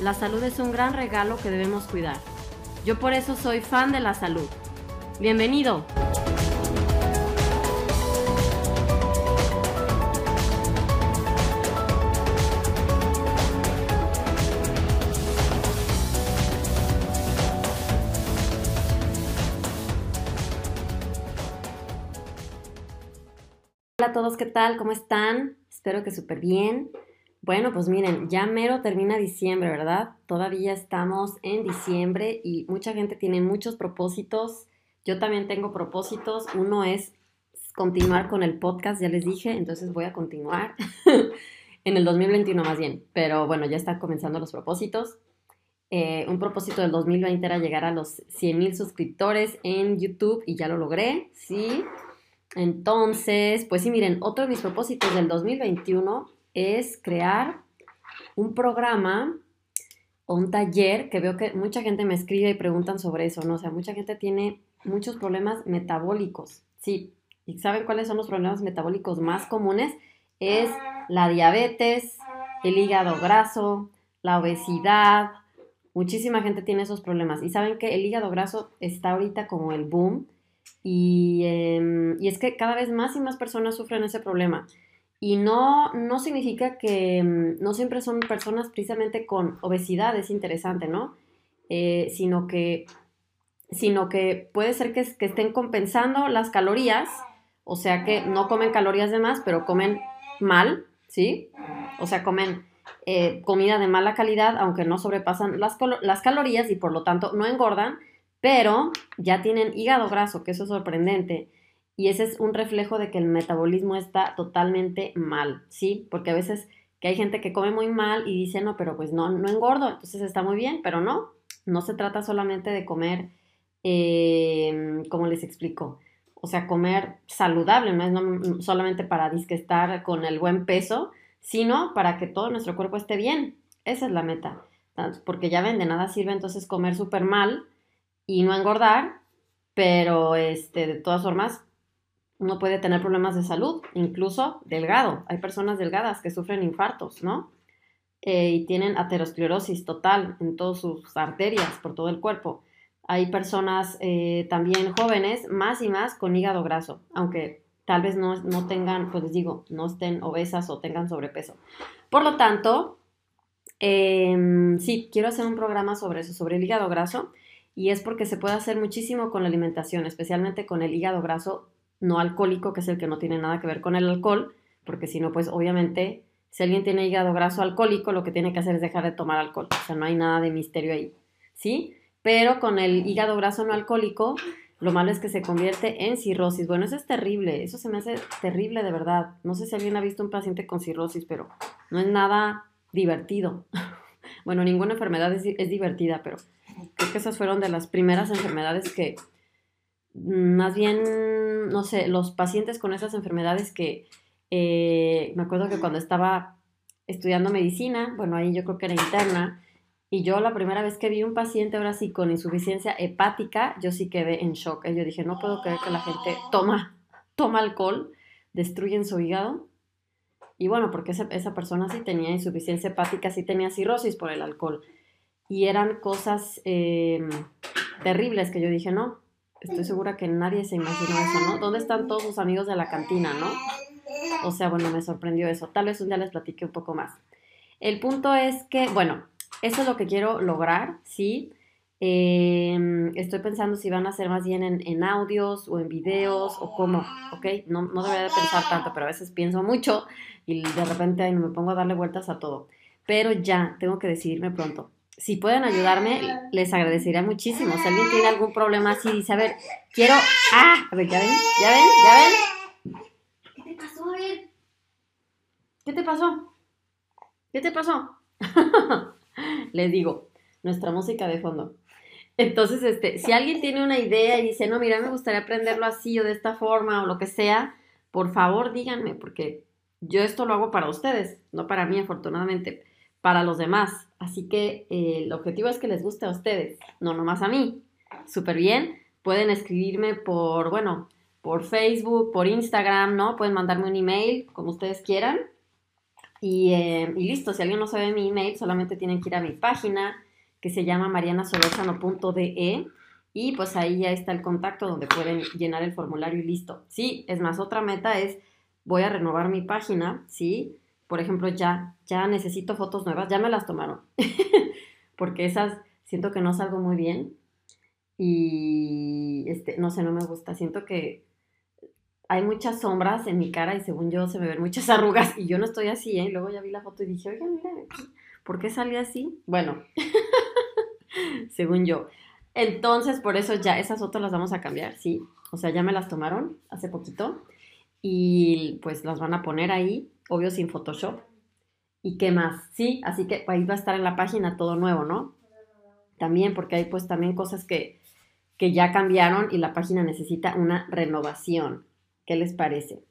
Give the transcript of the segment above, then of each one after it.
la salud es un gran regalo que debemos cuidar. Yo por eso soy fan de la salud. Bienvenido. Hola a todos, ¿qué tal? ¿Cómo están? Espero que súper bien. Bueno, pues miren, ya mero termina diciembre, ¿verdad? Todavía estamos en diciembre y mucha gente tiene muchos propósitos. Yo también tengo propósitos. Uno es continuar con el podcast, ya les dije, entonces voy a continuar en el 2021 más bien. Pero bueno, ya están comenzando los propósitos. Eh, un propósito del 2020 era llegar a los 100 mil suscriptores en YouTube y ya lo logré, ¿sí? Entonces, pues sí, miren, otro de mis propósitos del 2021 es crear un programa o un taller que veo que mucha gente me escribe y preguntan sobre eso, ¿no? O sea, mucha gente tiene muchos problemas metabólicos, sí. ¿Y saben cuáles son los problemas metabólicos más comunes? Es la diabetes, el hígado graso, la obesidad. Muchísima gente tiene esos problemas. Y saben que el hígado graso está ahorita como el boom. Y, em, y es que cada vez más y más personas sufren ese problema. Y no, no significa que mm, no siempre son personas precisamente con obesidad, es interesante, ¿no? Eh, sino, que, sino que puede ser que, estén compensando las calorías, o sea que no comen calorías de más, pero comen mal, ¿sí? O sea, comen eh, comida de mala calidad, aunque no sobrepasan las, las calorías y por lo tanto no engordan, pero ya tienen hígado graso, que eso es sorprendente. Y ese es un reflejo de que el metabolismo está totalmente mal, ¿sí? Porque a veces que hay gente que come muy mal y dice, no, pero pues no, no engordo, entonces está muy bien, pero no, no se trata solamente de comer, eh, como les explico, o sea, comer saludable, no es solamente para estar con el buen peso, sino para que todo nuestro cuerpo esté bien. Esa es la meta. Porque ya ven, de nada sirve entonces comer súper mal y no engordar, pero este, de todas formas uno puede tener problemas de salud, incluso delgado. Hay personas delgadas que sufren infartos, ¿no? Eh, y tienen aterosclerosis total en todas sus arterias, por todo el cuerpo. Hay personas eh, también jóvenes, más y más, con hígado graso, aunque tal vez no, no tengan, pues les digo, no estén obesas o tengan sobrepeso. Por lo tanto, em, sí, quiero hacer un programa sobre eso, sobre el hígado graso, y es porque se puede hacer muchísimo con la alimentación, especialmente con el hígado graso no alcohólico, que es el que no tiene nada que ver con el alcohol, porque si no, pues obviamente, si alguien tiene hígado graso alcohólico, lo que tiene que hacer es dejar de tomar alcohol. O sea, no hay nada de misterio ahí, ¿sí? Pero con el hígado graso no alcohólico, lo malo es que se convierte en cirrosis. Bueno, eso es terrible, eso se me hace terrible de verdad. No sé si alguien ha visto un paciente con cirrosis, pero no es nada divertido. bueno, ninguna enfermedad es, divertida, pero creo que esas fueron de las primeras enfermedades que más bien, no sé, los pacientes con esas enfermedades que eh, me acuerdo que cuando estaba estudiando medicina, bueno, ahí yo creo que era interna, y yo la primera vez que vi un paciente ahora sí con insuficiencia hepática, yo sí quedé en shock. Yo dije, no puedo creer que la gente toma, toma alcohol, destruyen su hígado. Y bueno, porque esa, esa persona sí tenía insuficiencia hepática, sí tenía cirrosis por el alcohol. Y eran cosas eh, terribles que yo dije, no, Estoy segura que nadie se imaginó eso, ¿no? ¿Dónde están todos sus amigos de la cantina, no? O sea, bueno, me sorprendió eso. Tal vez un día les platiqué un poco más. El punto es que, bueno, eso es lo que quiero lograr, ¿sí? Em, estoy pensando si van a ser más bien en, audios o en videos o cómo, ¿ok? No, no debería de pensar tanto, pero a veces pienso mucho y de repente me pongo a darle vueltas a todo. Pero ya, tengo que decidirme pronto. Si pueden ayudarme, les agradecería muchísimo. Si alguien tiene algún problema así, dice, a ver, quiero... ¡Ah! A ver, ¿ya ven? ¿Ya ven? ¿Ya ven? ¿Qué te pasó? A ver. ¿Qué te pasó? ¿Qué te pasó? les digo, nuestra música de fondo. Entonces, este, si alguien tiene una idea y dice, no, mira, me gustaría aprenderlo así o de esta forma o lo que sea, por favor díganme, porque yo esto lo hago para ustedes, no para mí, afortunadamente, para los demás. Así que eh, el objetivo es que les guste a ustedes, no nomás a mí. Súper bien. Pueden escribirme por, bueno, por Facebook, por Instagram, ¿no? Pueden mandarme un email, como ustedes quieran. Y, eh, y listo, si alguien no sabe mi email, solamente tienen que ir a mi página que se llama marianasolórzano.de y pues ahí ya está el contacto donde pueden llenar el formulario y listo. Sí, es más, otra meta es voy a renovar mi página, ¿sí? Por ejemplo, ya, ya necesito fotos nuevas, ya me las tomaron, porque esas siento que no salgo muy bien y, este, no sé, no me gusta, siento que hay muchas sombras en mi cara y según yo se me ven muchas arrugas y yo no estoy así, ¿eh? Luego ya vi la foto y dije, oiga, mira, ¿por qué salí así? Bueno, según yo. Entonces, por eso ya esas fotos las vamos a cambiar, ¿sí? O sea, ya me las tomaron hace poquito y pues las van a poner ahí, obvio sin Photoshop. ¿Y qué más? Sí, así que ahí va a estar en la página todo nuevo, ¿no? También porque hay pues también cosas que, que ya cambiaron y la página necesita una renovación. ¿Qué les parece?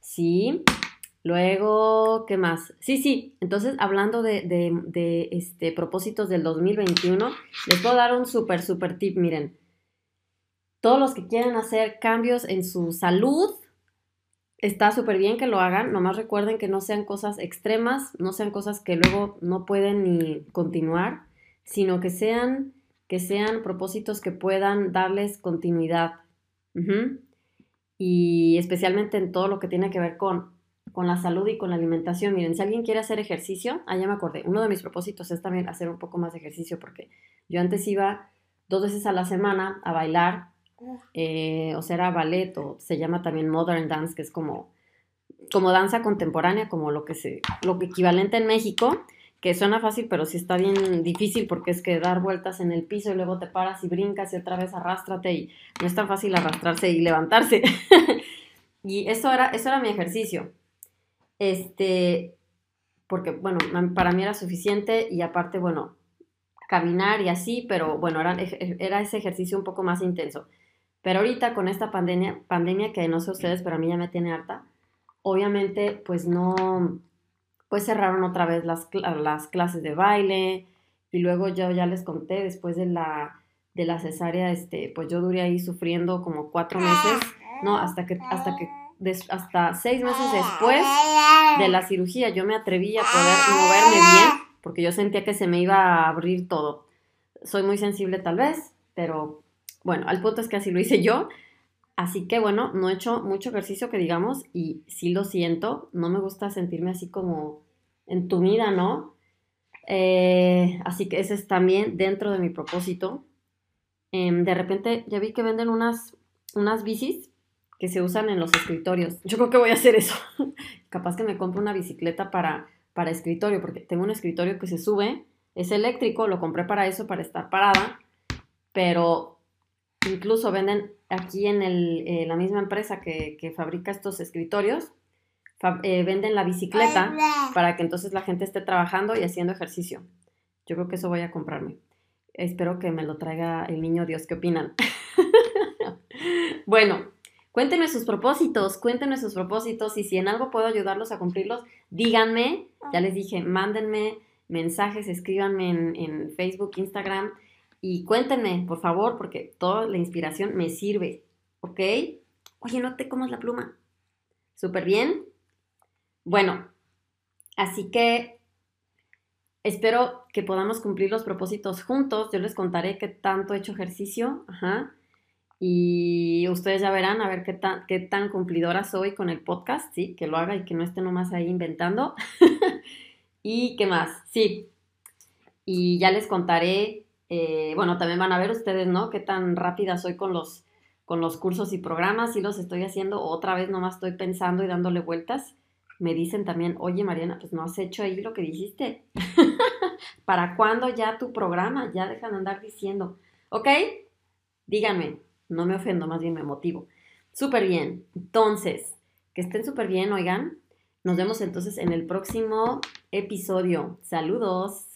Sí. Luego, ¿qué más? Sí, sí. Entonces, hablando de, este, propósitos del 2021, les puedo dar un súper, súper tip. Miren, todos los que quieren hacer cambios en su salud, está súper bien que lo hagan. Nomás recuerden que no sean cosas extremas, no sean cosas que luego no pueden ni continuar, sino que sean, que sean propósitos que puedan darles continuidad. Y especialmente en todo lo que tiene que ver con con la salud y con la alimentación. Miren, si alguien quiere hacer ejercicio, ah, ya me acordé, uno de mis propósitos es también hacer un poco más de ejercicio porque yo antes iba dos veces a la semana a bailar, eh, o sea, era ballet o se llama también modern dance, que es como, como danza contemporánea, como lo que se, lo equivalente en México, que suena fácil, pero sí está bien difícil porque es que dar vueltas en el piso y luego te paras y brincas y otra vez arrástrate y no es tan fácil arrastrarse y levantarse. y eso era, eso era mi ejercicio. Este, porque, bueno, para mí era suficiente y aparte, bueno, caminar y así, pero bueno, era, era ese ejercicio un poco más intenso. Pero ahorita con esta pandemia, pandemia que no sé ustedes, pero a mí ya me tiene harta, obviamente pues no, pues cerraron otra vez las, las clases de baile y luego yo ya les conté después de la, de la cesárea, este, pues yo duré ahí sufriendo como cuatro meses, no, hasta que, hasta que hasta seis meses después de la cirugía yo me atreví a poder moverme bien porque yo sentía que se me iba a abrir todo. Soy muy sensible tal vez, pero bueno, al punto es que así lo hice yo. Así que bueno, no he hecho mucho ejercicio que digamos y sí lo siento, no me gusta sentirme así como entumida, ¿no? Eh, así que ese es también dentro de mi propósito. Em, de repente ya vi que venden unas, unas bicis que se usan en los escritorios. Yo creo que voy a hacer eso. Capaz que me compro una bicicleta para, para escritorio, porque tengo un escritorio que se sube, es eléctrico, lo compré para eso, para estar parada, pero incluso venden aquí en el, eh, la misma empresa que, que, fabrica estos escritorios, eh, venden la bicicleta para que entonces la gente esté trabajando y haciendo ejercicio. Yo creo que eso voy a comprarme. Espero que me lo traiga el niño Dios. ¿Qué opinan? bueno, Cuéntenme sus propósitos, cuéntenme sus propósitos y si en algo puedo ayudarlos a cumplirlos, díganme. Ya les dije, mándenme mensajes, escríbanme en, Facebook, Instagram y cuéntenme, por favor, porque toda la inspiración me sirve. ¿Ok? Oye, no te comas la pluma. Súper bien. Bueno, así que espero que podamos cumplir los propósitos juntos. Yo les contaré qué tanto he hecho ejercicio. Ajá. Y ustedes ya verán a ver qué tan, qué tan cumplidora soy con el podcast, ¿sí? Que lo haga y que no esté nomás ahí inventando. y qué más, sí. Y ya les contaré Eh, bueno, también van a ver ustedes, ¿no? Qué tan rápida soy con los, con los cursos y programas. Si los estoy haciendo otra vez, nomás estoy pensando y dándole vueltas. Me dicen también, oye Mariana, pues no has hecho ahí lo que dijiste. ¿Para cuándo ya tu programa? Ya dejan de andar diciendo. ¿Ok? Díganme. No me ofendo, más bien me motivo. Súper bien. Entonces, que estén súper bien, oigan. Nos vemos entonces en el próximo episodio. Saludos.